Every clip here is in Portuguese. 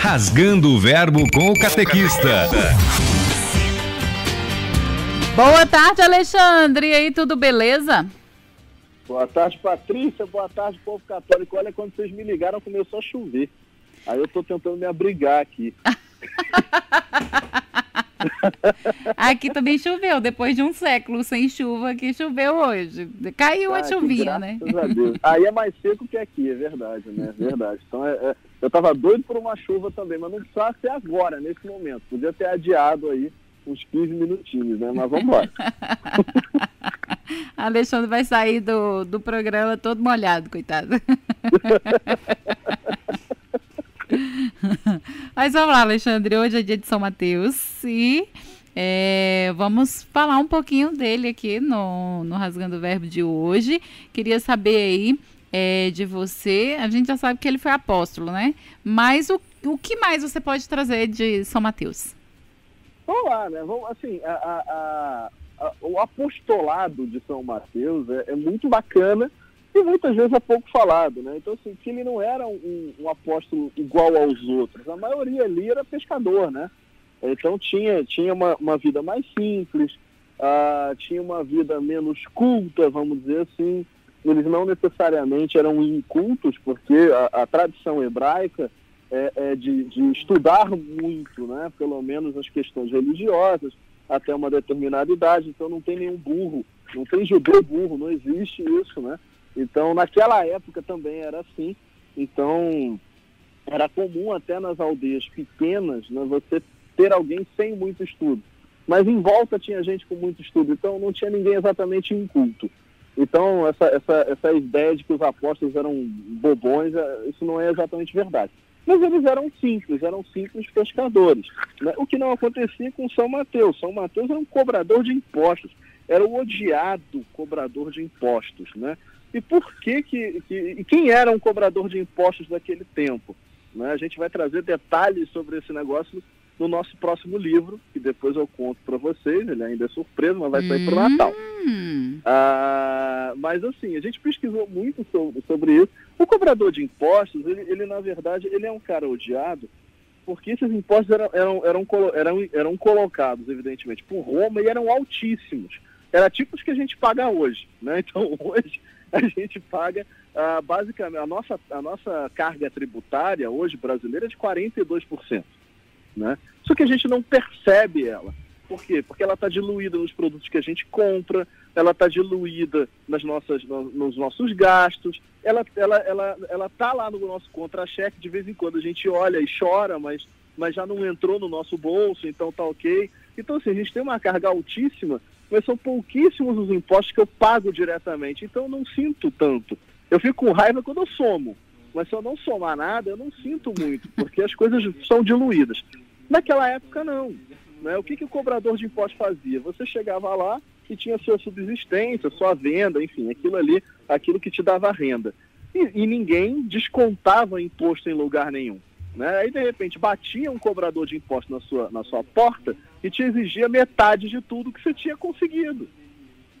Rasgando o Verbo com o Catequista. Boa tarde, Alexandre. E aí, tudo beleza? Boa tarde, Patrícia. Boa tarde, povo católico. Olha, quando vocês me ligaram, começou a chover. Aí eu tô tentando me abrigar aqui. aqui também choveu, depois de um século sem chuva, que choveu hoje. Caiu ah, a chuvinha, né? A Aí é mais seco que aqui, é verdade, né? É verdade. Então é, é, eu tava doido por uma chuva também, mas não precisava ser agora, nesse momento. Podia ter adiado aí uns 15 minutinhos, né? Mas vamos embora. Alexandre vai sair do, do programa todo molhado, coitado. Mas vamos lá, Alexandre. Hoje é dia de São Mateus e é, vamos falar um pouquinho dele aqui no, no Rasgando o Verbo de hoje. Queria saber aí é, de você. A gente já sabe que ele foi apóstolo, né? Mas o, o que mais você pode trazer de São Mateus? Vamos lá, né? Vamos, assim, a, a, a, o apostolado de São Mateus é, é, muito bacana e muitas vezes é pouco falado, né? Então, assim, que ele não era um, um apóstolo igual aos outros. A maioria ali era pescador, né? Então tinha, tinha uma, uma vida mais simples, uh, tinha uma vida menos culta, vamos dizer assim. Eles não necessariamente eram incultos, porque a, a tradição hebraica é, é de, de, estudar muito, né? pelo menos as questões religiosas, até uma determinada idade, então não tem nenhum burro, não tem judeu burro, não existe isso, né? Então, naquela época também era assim, então era comum até nas aldeias pequenas né, você ter alguém sem muito estudo. Mas em volta tinha gente com muito estudo, então não tinha ninguém exatamente inculto. Então, essa, essa, essa ideia de que os apóstolos eram bobões, é, isso não é exatamente verdade. Mas eles eram simples, eram simples pescadores. Né? O que não acontecia com São Mateus. São Mateus era um cobrador de impostos, era o odiado cobrador de impostos. Né? E por que, que, que e quem era um cobrador de impostos daquele tempo? Né? A gente vai trazer detalhes sobre esse negócio no nosso próximo livro, que depois eu conto para vocês, ele ainda é surpresa, mas vai sair para o Natal. Hum. Ah, mas assim, a gente pesquisou muito sobre, sobre isso. O cobrador de impostos, ele, ele, na verdade, ele é um cara odiado, porque esses impostos eram, eram, eram, eram, eram colocados, evidentemente, por Roma e eram altíssimos. Era tipo os que a gente paga hoje. Né? Então, hoje, a gente paga, ah, basicamente, a nossa, a nossa carga tributária hoje brasileira é de 42%. Né? Só que a gente não percebe ela. Por quê? Porque ela está diluída nos produtos que a gente compra, ela está diluída nas nossas, nos nossos gastos, ela está ela, ela, ela tá lá no nosso contra-cheque, de vez em quando a gente olha e chora, mas, mas já não entrou no nosso bolso, então tá ok. Então, assim, a gente tem uma carga altíssima, mas são pouquíssimos os impostos que eu pago diretamente, então eu não sinto tanto. Eu fico com raiva quando eu somo, mas se eu não somar nada, eu não sinto muito, porque as coisas são diluídas. Naquela época, não. Né? O que, que o cobrador de impostos fazia? Você chegava lá e tinha sua subsistência, sua venda, enfim, aquilo ali, aquilo que te dava renda. E, e ninguém descontava imposto em lugar nenhum. Né? Aí, de repente, batia um cobrador de impostos na sua, na sua porta e te exigia metade de tudo que você tinha conseguido.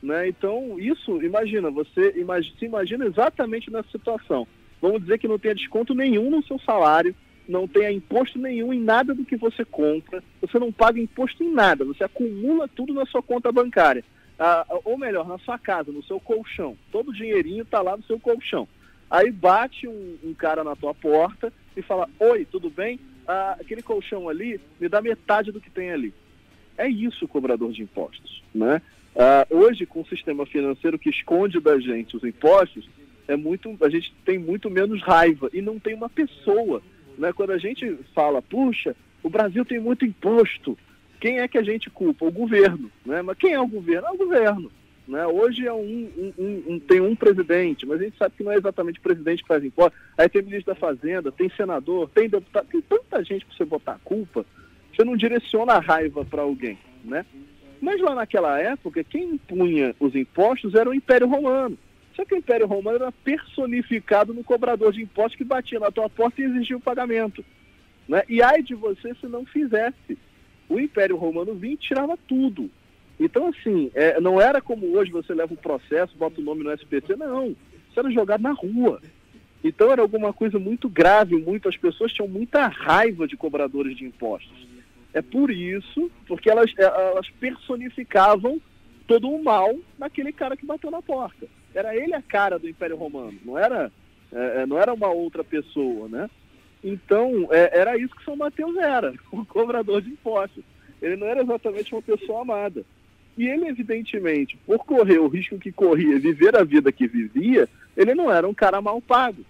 Né? Então, isso, imagina, você imagina, se imagina exatamente nessa situação. Vamos dizer que não tenha desconto nenhum no seu salário, não tenha imposto nenhum em nada do que você compra, você não paga imposto em nada, você acumula tudo na sua conta bancária. Ah, ou melhor, na sua casa, no seu colchão. Todo o dinheirinho está lá no seu colchão. Aí bate um, um, cara na tua porta e fala, oi, tudo bem? Ah, aquele colchão ali, me dá metade do que tem ali. É isso o cobrador de impostos. Né? Ah, hoje, com o sistema financeiro que esconde da gente os impostos, é muito, a gente tem muito menos raiva e não tem uma pessoa né? Quando a gente fala, puxa, o Brasil tem muito imposto, quem é que a gente culpa? O governo. Né? Mas quem é o governo? É o governo. Né? Hoje é um, um, um, tem um presidente, mas a gente sabe que não é exatamente o presidente que faz imposto. Aí tem ministro da Fazenda, tem senador, tem deputado, tem tanta gente para você botar a culpa, você não direciona a raiva para alguém. Né? Mas lá naquela época, quem impunha os impostos era o Império Romano. Só que o Império Romano era personificado no cobrador de impostos que batia na tua porta e exigia o pagamento. Né? E ai de você se não fizesse. O Império Romano vinha e tirava tudo. Então, assim, é, não era como hoje você leva um processo, bota o nome no SPC, não. Isso era jogado na rua. Então era alguma coisa muito grave, muito, as pessoas tinham muita raiva de cobradores de impostos. É por isso, porque elas, é, elas personificavam todo o mal naquele cara que bateu na porta. Era ele a cara do Império Romano, não era, é, é não era uma outra pessoa, né? Então, é, era isso que São Mateus era, um cobrador de impostos. Ele não era exatamente uma pessoa amada. E ele, evidentemente, por correr o risco que corria, viver a vida que vivia, ele não era um cara mal pago.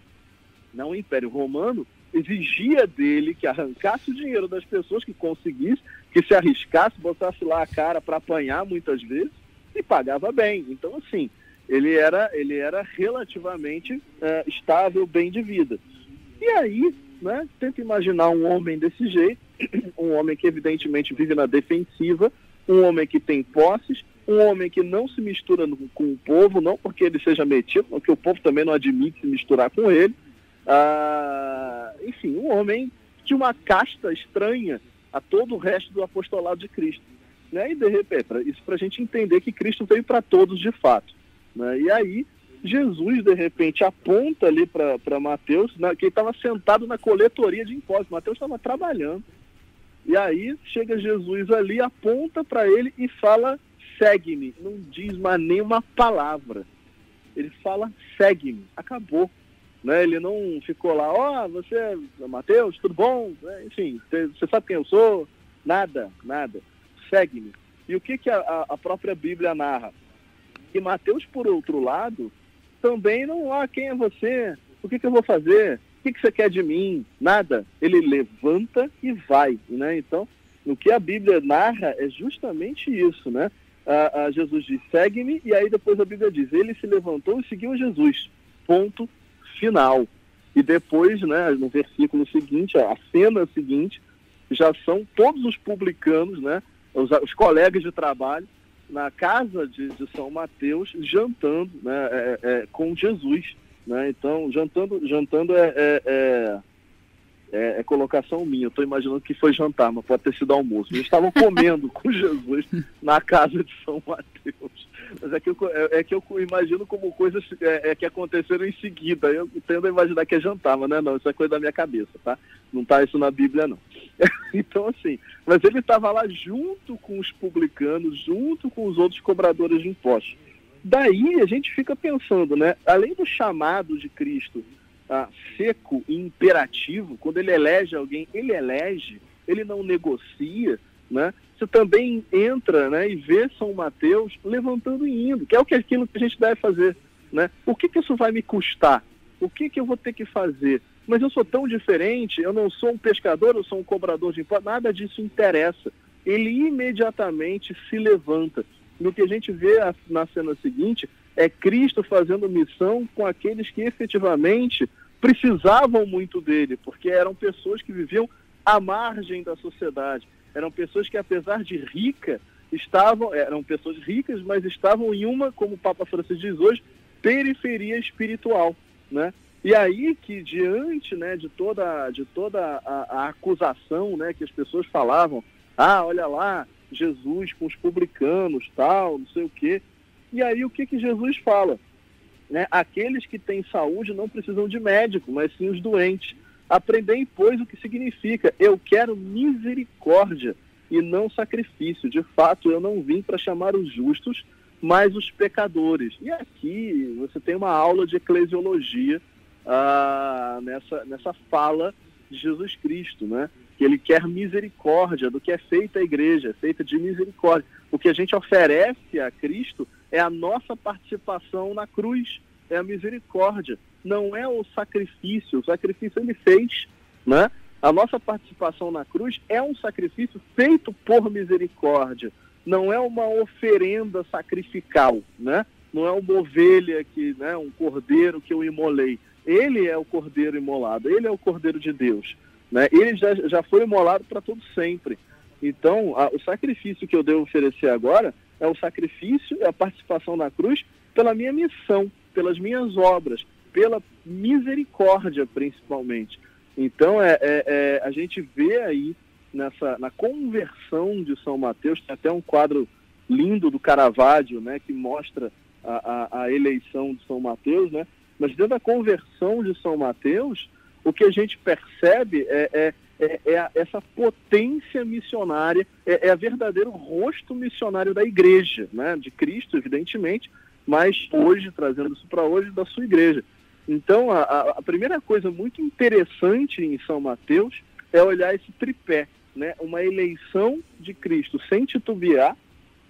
Não, o Império Romano exigia dele que arrancasse o dinheiro das pessoas, que conseguisse, que se arriscasse, botasse lá a cara para apanhar muitas vezes e pagava bem. Então, assim, ele era, ele era relativamente é, estável, bem de vida. E aí, né, tenta imaginar um homem desse jeito, um homem que evidentemente vive na defensiva, um homem que tem posses, um homem que não se mistura no, com o povo, não porque ele seja metido, porque o povo também não admite se misturar com ele. Ah, enfim, um homem de uma casta estranha a todo o resto do apostolado de Cristo. Né? E de repente, isso para a gente entender que Cristo veio para todos de fato. Né? E aí, Jesus, de repente, aponta ali para Mateus, né, que ele estava sentado na coletoria de impostos. Mateus estava trabalhando. E aí chega Jesus ali, aponta para ele e fala: segue-me. Não diz mais nenhuma palavra. Ele fala: segue-me. Acabou. Né? Ele não ficou lá, ó, oh, você é Mateus, tudo bom? É, enfim, você sabe quem eu sou? Nada, nada. Segue-me. E o que, que a, a própria Bíblia narra? Que Mateus, por outro lado, também não, ah, quem é você? O que, que eu vou fazer? O que, que você quer de mim? Nada. Ele levanta e vai, né? Então, o que a Bíblia narra é justamente isso, né? Ah, ah, Jesus diz, segue-me, e aí depois a Bíblia diz, ele se levantou e seguiu Jesus. Ponto final. E depois, né, no versículo seguinte, a cena seguinte, já são todos os publicanos, né, os, os colegas de trabalho, na casa de, de São Mateus, jantando né, é, é, com Jesus. Né? Então, jantando, jantando é, é, é, é, é colocação minha. Estou imaginando que foi jantar, mas pode ter sido almoço. Eles estavam comendo com Jesus na casa de São Mateus. Mas é que eu, é, é que eu imagino como coisas é, é, que aconteceram em seguida. Eu tendo a imaginar que é jantar, mas não é não. Isso é coisa da minha cabeça, tá? Não está isso na Bíblia, não. então, assim, mas ele estava lá junto com os publicanos, junto com os outros cobradores de impostos. Daí a gente fica pensando, né? Além do chamado de Cristo ah, seco e imperativo, quando ele elege alguém, ele elege, ele não negocia, né? Você também entra né, e vê São Mateus levantando e indo, que é o que aquilo que a gente deve fazer. Né? O que, que isso vai me custar? O que, que eu vou ter que fazer? Mas eu sou tão diferente, eu não sou um pescador, eu sou um cobrador de impostos, nada disso interessa. Ele imediatamente se levanta. No que a gente vê na cena seguinte é Cristo fazendo missão com aqueles que efetivamente precisavam muito dele, porque eram pessoas que viviam à margem da sociedade eram pessoas que, apesar de rica, estavam, eram pessoas ricas, mas estavam em uma, como o Papa Francisco diz hoje, periferia espiritual, né? E aí que diante, né, de toda, de toda a, a acusação, né, que as pessoas falavam, ah, olha lá, Jesus com os publicanos, tal, não sei o quê. E aí o que que Jesus fala? Né? Aqueles que têm saúde não precisam de médico, mas sim os doentes. Aprendei, pois, o que significa eu quero misericórdia e não sacrifício. De fato, eu não vim para chamar os justos, mas os pecadores. E aqui você tem uma aula de eclesiologia ah, nessa, nessa fala de Jesus Cristo, né? Que ele quer misericórdia do que é feita a igreja, é feita de misericórdia. O que a gente oferece a Cristo é a nossa participação na cruz, é a misericórdia não é o sacrifício. O sacrifício ele fez, né? A nossa participação na cruz é um sacrifício feito por misericórdia. Não é uma oferenda sacrificial, né? Não é uma ovelha que, né, um cordeiro que eu imolei. Ele é o cordeiro imolado, ele é o cordeiro de Deus, né? Ele já, já foi imolado para todo sempre. Então, a, o sacrifício que eu devo oferecer agora é o sacrifício, é a participação na cruz pela minha missão, pelas minhas obras, pela misericórdia, principalmente. Então, é, é, é, a gente vê aí nessa na conversão de São Mateus, tem até um quadro lindo do Caravaggio, né, que mostra a, a, a eleição de São Mateus, né, Mas dentro da conversão de São Mateus, o que a gente percebe é, é, é, é essa potência missionária, é, é a verdadeiro rosto missionário da igreja, né? de Cristo, evidentemente, mas hoje, trazendo isso para hoje, da sua igreja. Então, a, a, primeira coisa muito interessante em São Mateus é olhar esse tripé, né? uma eleição de Cristo sem titubear,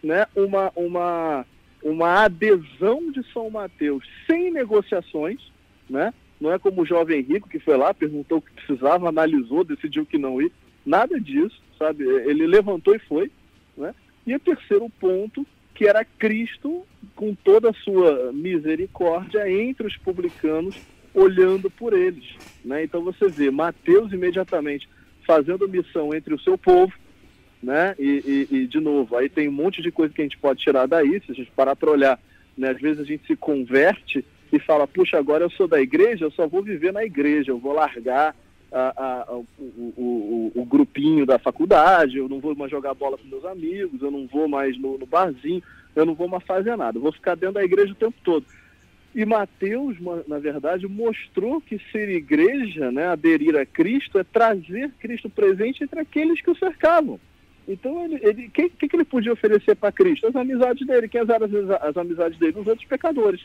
né? uma, uma, uma adesão de São Mateus sem negociações, né? não é como o jovem rico que foi lá, perguntou o que precisava, analisou, decidiu que não ir, nada disso, sabe? Ele levantou e foi, né? E o terceiro ponto, que era Cristo com toda a sua misericórdia entre os publicanos, olhando por eles, né? Então você vê Mateus imediatamente fazendo missão entre o seu povo, né? E, e, e, de novo, aí tem um monte de coisa que a gente pode tirar daí, se a gente parar para olhar, né? Às vezes a gente se converte e fala, puxa, agora eu sou da igreja, eu só vou viver na igreja, eu vou largar a, a, o, o, o, grupinho da faculdade, eu não vou mais jogar bola com meus amigos, eu não vou mais no, no barzinho, eu não vou mais fazer nada, eu vou ficar dentro da igreja o tempo todo. E Mateus, na verdade, mostrou que ser igreja, né, aderir a Cristo, é trazer Cristo presente entre aqueles que o cercavam. Então, ele, ele, o que, que, ele podia oferecer para Cristo? As amizades dele. Quem eram as, as amizades dele? Os outros pecadores,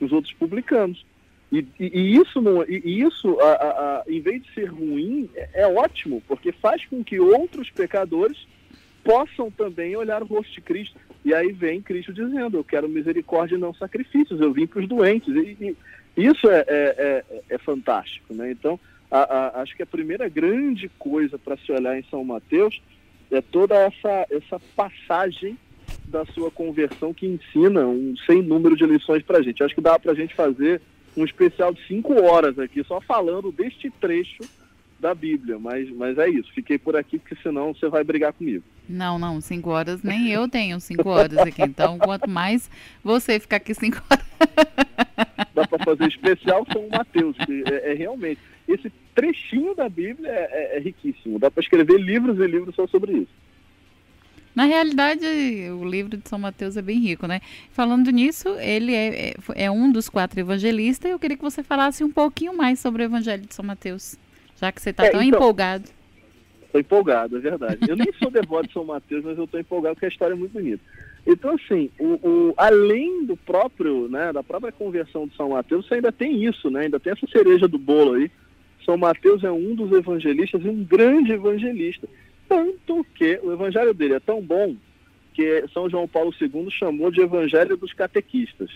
os outros publicanos. E, e, e isso, não, e, isso a, a, a, em vez de ser ruim, é, é ótimo, porque faz com que outros pecadores possam também olhar o rosto de Cristo. E aí vem Cristo dizendo: Eu quero misericórdia e não sacrifícios, eu vim para os doentes. E, e isso é, é, é, é, fantástico. Né? Então, a, a, acho que a primeira grande coisa para se olhar em São Mateus é toda essa, essa passagem da sua conversão que ensina um sem número de lições para a gente. Acho que dá para a gente fazer um especial de cinco horas aqui, só falando deste trecho da Bíblia, mas, mas é isso. Fiquei por aqui porque senão você vai brigar comigo. Não, não, cinco horas nem eu tenho cinco horas aqui. Então, quanto mais você ficar aqui cinco horas. Dá para fazer especial São Mateus, que é, é, realmente esse trechinho da Bíblia é, é, é riquíssimo. Dá para escrever livros e livros só sobre isso. Na realidade, o livro de São Mateus é bem rico, né? Falando nisso, ele é, é, é um dos quatro evangelistas. Eu queria que você falasse um pouquinho mais sobre o Evangelho de São Mateus, já que você está é, tão então, empolgado. Estou empolgado, é verdade. Eu nem sou devoto de São Mateus, mas eu estou empolgado porque a história é muito bonita. Então, assim, o, o, além do próprio, né, da própria conversão de São Mateus, você ainda tem isso, né? Ainda tem essa cereja do bolo aí. São Mateus é um dos evangelistas e um grande evangelista. Tanto que o evangelho dele é tão bom que São João Paulo II chamou de evangelho dos catequistas.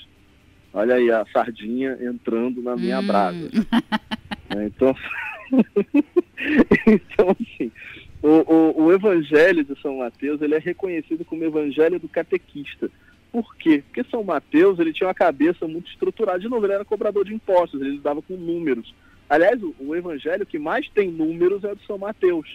Olha aí a sardinha entrando na minha hum. brasa. É, então, então assim, o, o, o, evangelho de São Mateus ele é reconhecido como evangelho do catequista. Por quê? Porque São Mateus ele tinha uma cabeça muito estruturada. De novo, ele era cobrador de impostos, ele lidava com números. Aliás, o, o evangelho que mais tem números é o de São Mateus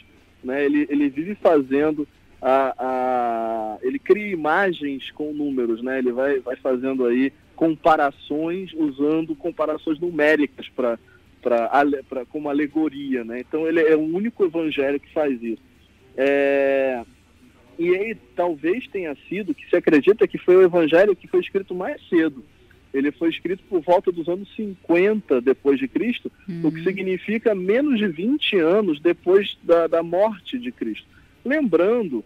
né? Ele, ele vive fazendo a, a, ele cria imagens com números, né? Ele vai, vai fazendo aí comparações usando comparações numéricas para para como alegoria, né? Então ele é o único evangelho que faz isso. É, e aí talvez tenha sido que se acredita que foi o evangelho que foi escrito mais cedo ele foi escrito por volta dos anos 50 depois de Cristo, uhum. o que hum. significa menos de 20 anos depois da, da morte de Cristo. Lembrando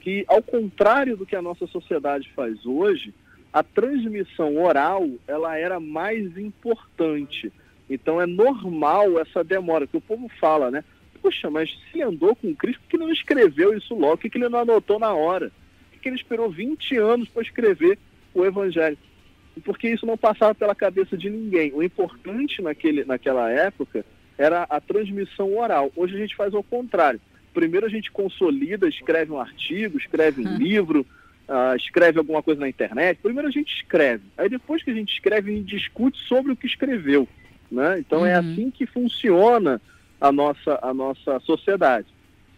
que, ao contrário do que a nossa sociedade faz hoje, a transmissão oral ela era mais importante. Então é normal essa demora, que o povo fala, né? Poxa, mas se andou com Cristo, por que não escreveu isso logo? Por que, que ele não anotou na hora? Por que ele esperou 20 anos para escrever o Evangelho? Porque isso não passava pela cabeça de ninguém. O importante naquele, naquela época era a transmissão oral. Hoje a gente faz o contrário. Primeiro a gente consolida, escreve um artigo, escreve um hum. livro, uh, escreve alguma coisa na internet. Primeiro a gente escreve. Aí depois que a gente escreve, a gente discute sobre o que escreveu. Né? Então é uhum. é assim que funciona a nossa, a nossa sociedade.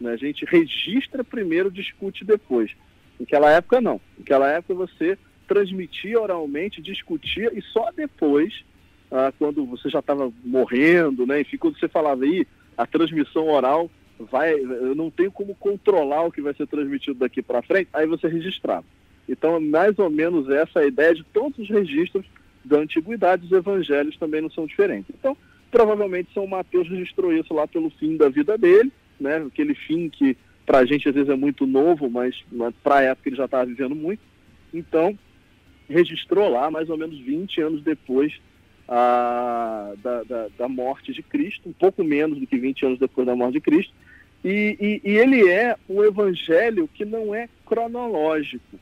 Né? A gente registra primeiro, discute depois. Naquela época não. Naquela época você transmitia oralmente, discutia, e só depois, ah, quando você já estava morrendo, né, enfim, quando você falava aí, a transmissão oral vai, eu não tenho como controlar o que vai ser transmitido daqui para frente, aí você registrava. Então, mais ou menos essa é a ideia de todos os registros da antiguidade, os evangelhos também não são diferentes. Então, provavelmente São Mateus registrou isso lá pelo fim da vida dele, né? Aquele fim que para a gente às vezes é muito novo, mas para a época ele já estava vivendo muito. Então, registrou lá mais ou menos 20 anos depois a, da, da, da, morte de Cristo, um pouco menos do que 20 anos depois da morte de Cristo. E, e, e ele é um evangelho que não é cronológico.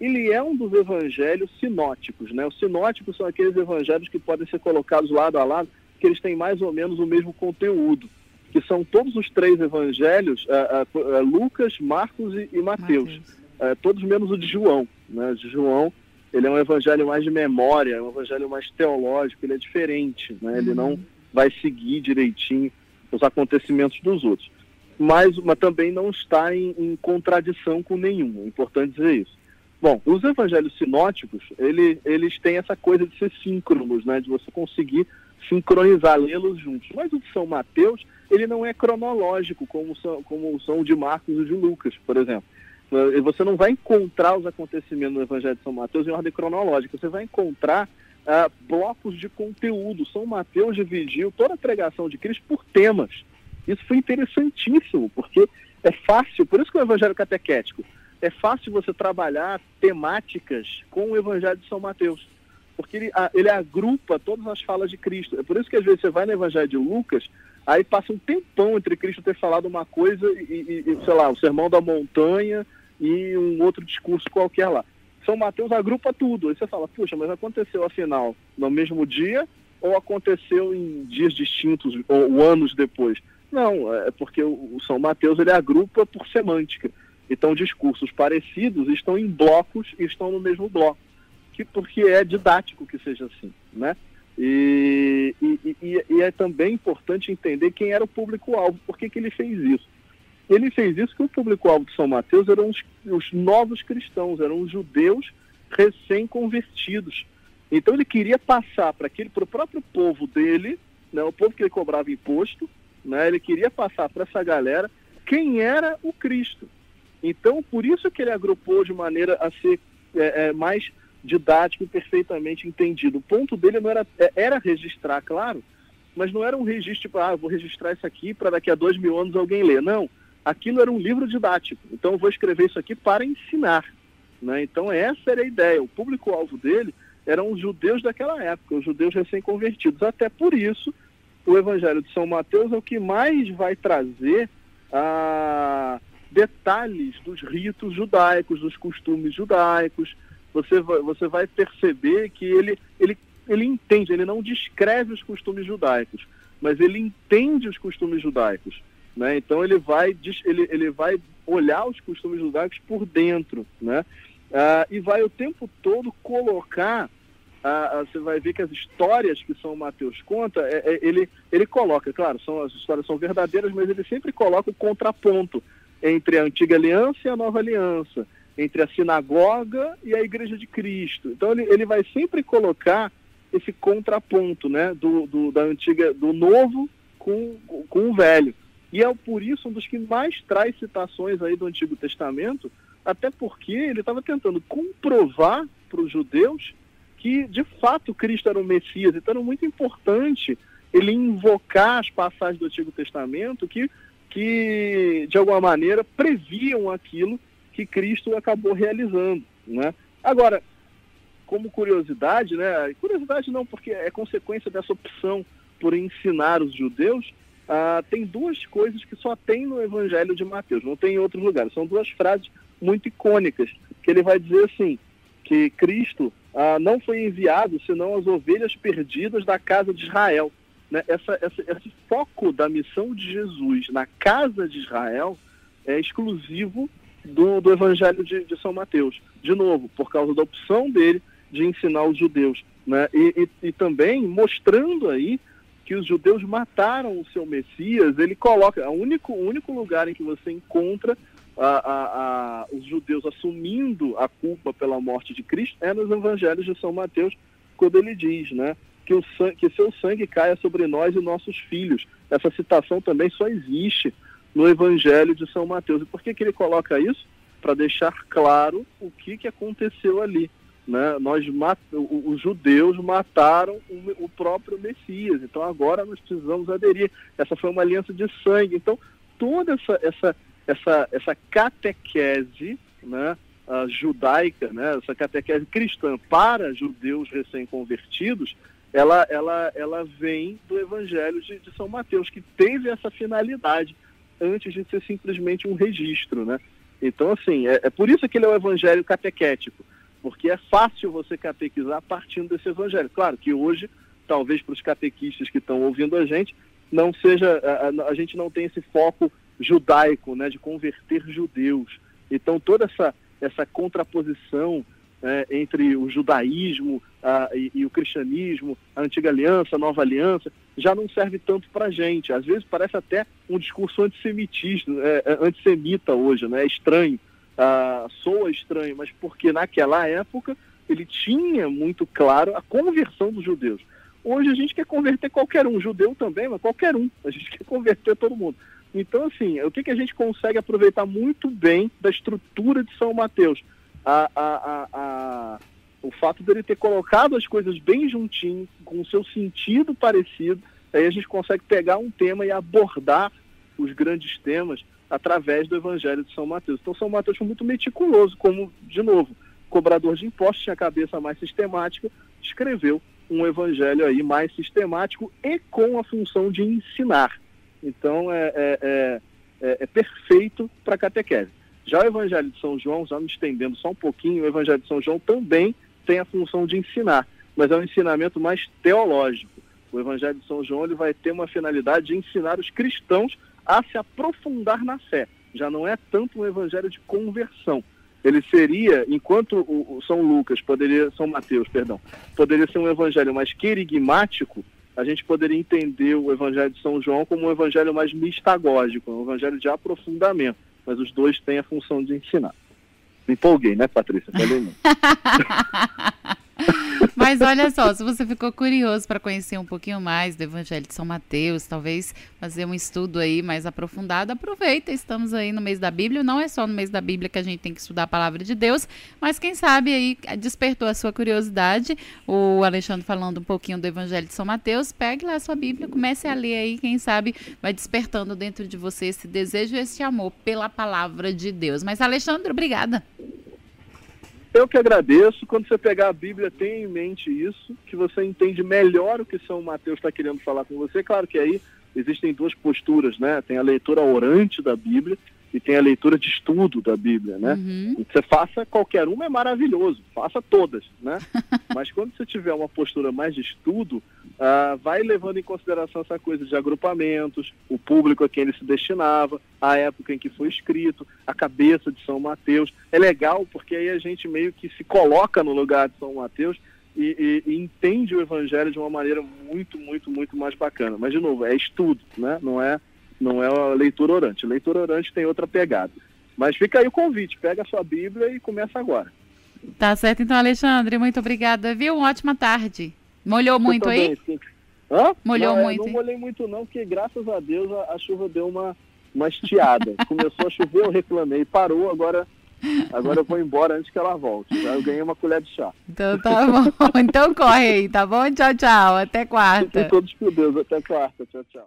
Ele é um dos evangelhos sinóticos. Né? Os sinóticos são aqueles evangelhos que podem ser colocados lado a lado, que eles têm mais ou menos o mesmo conteúdo, que são todos os três evangelhos, uh, uh, uh, Lucas, Marcos e, e Mateus, Mateus. todos menos o de João. Né? De João, ele é um evangelho mais de memória, é um evangelho mais teológico, ele é diferente, né? ele não uhum. vai seguir direitinho os acontecimentos dos outros. Mas, mas também não está em, em contradição com nenhum, é importante dizer isso. Bom, os evangelhos sinóticos, ele, eles têm essa coisa de ser síncronos, né? de você conseguir sincronizar, lê-los juntos. Mas o de São Mateus, ele não é cronológico, como são, como são o de Marcos e o de Lucas, por exemplo. Você não vai encontrar os acontecimentos no Evangelho de São Mateus em ordem cronológica, você vai encontrar uh, blocos de conteúdo. São Mateus dividiu toda a pregação de Cristo por temas. Isso foi interessantíssimo, porque é fácil, por isso que o Evangelho catequético, é fácil você trabalhar temáticas com o Evangelho de São Mateus, porque ele, ele agrupa todas as falas de Cristo. É por isso que às vezes você vai no Evangelho de Lucas, aí passa um tempão entre Cristo ter falado uma coisa e, e sei lá, o Sermão da Montanha e um outro discurso qualquer lá. São Mateus agrupa tudo. Aí você fala, puxa, mas aconteceu afinal no mesmo dia ou aconteceu em dias distintos ou, anos depois? Não, é porque o São Mateus ele agrupa por semântica. Então discursos parecidos estão em blocos e estão no mesmo bloco, que porque é didático que seja assim, né? E, e, e, e é também importante entender quem era o público-alvo, por que, que ele fez isso. Ele fez isso que o público-alvo de São Mateus eram os, os novos cristãos, eram os judeus recém-convertidos. Então ele queria passar para o próprio povo dele, né, o povo que ele cobrava imposto, né, ele queria passar para essa galera quem era o Cristo. Então por isso que ele agrupou de maneira a ser é, é, mais didático e perfeitamente entendido. O ponto dele não era, é, era registrar, claro, mas não era um registro para, ah, vou registrar isso aqui para daqui a dois mil anos alguém ler. Não aquilo era um livro didático. Então eu vou escrever isso aqui para ensinar. Né? Então essa era a ideia. O público-alvo dele eram os judeus daquela época, os judeus recém-convertidos. Até por isso, o Evangelho de São Mateus é o que mais vai trazer ah, detalhes dos ritos judaicos, dos costumes judaicos. Você vai, você vai perceber que ele, ele, ele entende, ele não descreve os costumes judaicos, mas ele entende os costumes judaicos. Né? Então ele vai, ele, ele vai olhar os costumes judaicos por dentro, né? Ah, e vai o tempo todo colocar, ah, ah, você vai ver que as histórias que São Mateus conta, é, é, ele, ele coloca, claro, são, as histórias são verdadeiras, mas ele sempre coloca o contraponto entre a antiga aliança e a nova aliança, entre a sinagoga e a igreja de Cristo. Então ele, ele vai sempre colocar esse contraponto, né, do, do, da antiga, do novo com, com o velho. E é por isso um dos que mais traz citações aí do Antigo Testamento, até porque ele estava tentando comprovar para os judeus que de fato Cristo era o Messias. Então era muito importante ele invocar as passagens do Antigo Testamento que, que de alguma maneira previam aquilo que Cristo acabou realizando. Né? Agora, como curiosidade, né? Curiosidade não, porque é consequência dessa opção por ensinar os judeus, ah, tem duas coisas que só tem no Evangelho de Mateus, não tem em outros lugares. São duas frases muito icônicas, que ele vai dizer assim, que Cristo ah, não foi enviado senão as ovelhas perdidas da casa de Israel. Né? Essa, essa, esse foco da missão de Jesus na casa de Israel é exclusivo do, do Evangelho de, de, São Mateus. De novo, por causa da opção dele de ensinar os judeus. Né? E, e, e também mostrando aí que os judeus mataram o seu Messias, ele coloca, o único, único lugar em que você encontra a, a, a, os judeus assumindo a culpa pela morte de Cristo é nos evangelhos de São Mateus, quando ele diz, né, que, o sangue, que seu sangue caia sobre nós e nossos filhos. Essa citação também só existe no evangelho de São Mateus. E por que, que ele coloca isso? Para deixar claro o que, que aconteceu ali. Né, nós mat os judeus mataram o, próprio Messias. Então agora nós precisamos aderir. Essa foi uma aliança de sangue. Então toda essa essa essa, essa catequese, né, judaica, né, essa catequese cristã para judeus recém-convertidos, ela, ela, ela vem do Evangelho de, de, São Mateus, que teve essa finalidade antes de ser simplesmente um registro, né? Então, assim, é, é por isso que ele é o Evangelho catequético, porque é fácil você catequizar partindo desse Evangelho. Claro que hoje, talvez para os catequistas que estão ouvindo a gente, não seja, a, a gente não tem esse foco judaico, né, de converter judeus. Então, toda essa, essa contraposição é, entre o judaísmo a, e, e, o cristianismo, a antiga aliança, a nova aliança, já não serve tanto para a gente. Às vezes parece até um discurso antissemitista, é, é, antissemita hoje, né? é estranho, ah, soa estranho, mas porque naquela época ele tinha muito claro a conversão dos judeus. Hoje a gente quer converter qualquer um, judeu também, mas qualquer um. A gente quer converter todo mundo. Então, assim, o que, que a gente consegue aproveitar muito bem da estrutura de São Mateus? A, a, a, o fato dele ter colocado as coisas bem juntinho, com o seu sentido parecido, aí a gente consegue pegar um tema e abordar os grandes temas através do Evangelho de São Mateus. Então, São Mateus foi muito meticuloso, como, de novo, cobrador de impostos, tinha a cabeça mais sistemática, escreveu um evangelho aí mais sistemático e com a função de ensinar. Então é, é, é, é, é perfeito para catequese. Já o Evangelho de São João, já me estendendo só um pouquinho, o Evangelho de São João também tem a função de ensinar, mas é um ensinamento mais teológico. O Evangelho de São João ele vai ter uma finalidade de ensinar os cristãos a se aprofundar na fé. Já não é tanto um evangelho de conversão. Ele seria, enquanto o, São Lucas poderia, São Mateus, perdão, poderia ser um evangelho mais querigmático, a gente poderia entender o Evangelho de São João como um evangelho mais mistagógico, um evangelho de aprofundamento, mas os dois têm a função de ensinar. Me empolguei, né, Patrícia? Falei Mas olha só, se você ficou curioso para conhecer um pouquinho mais do Evangelho de São Mateus, talvez fazer um estudo aí mais aprofundado, aproveita, estamos aí no mês da Bíblia, não é só no mês da Bíblia que a gente tem que estudar a palavra de Deus, mas quem sabe aí despertou a sua curiosidade, o Alexandre falando um pouquinho do Evangelho de São Mateus, pegue lá a sua Bíblia, comece a ler aí, quem sabe vai despertando dentro de você esse desejo, esse amor pela palavra de Deus. Mas Alexandre, obrigada. Eu que agradeço. Quando você pegar a Bíblia, tenha em mente isso, que você entende melhor o que São Mateus está querendo falar com você. Claro que aí existem duas posturas, né? Tem a leitura orante da Bíblia e tem a leitura de estudo da Bíblia, né? Uhum. Você faça qualquer uma é maravilhoso, faça todas, né? Mas quando você tiver uma postura mais de estudo, uh, vai levando em consideração essa coisa de agrupamentos, o público a quem ele se destinava, a época em que foi escrito, a cabeça de São Mateus. É legal porque aí a gente meio que se coloca no lugar de São Mateus e, e, e, entende o evangelho de uma maneira muito, muito, muito mais bacana. Mas, de novo, é estudo, né? Não é não é a leitura orante. A leitura orante tem outra pegada. Mas fica aí o convite, pega a sua Bíblia e começa agora. Tá certo, então, Alexandre, muito obrigada, viu? Uma ótima tarde. Molhou muito aí? Sim. Hã? Molhou não, muito? não molhei muito não, porque graças a Deus a, a chuva deu uma, uma estiada. Começou a chover, eu reclamei, parou, agora Agora eu vou embora antes que ela volte. Eu ganhei uma colher de chá. Então tá bom. Então corre aí, tá bom? Tchau, tchau. Até quarta. Fiquem todos por Deus. Até quarta. Tchau, tchau.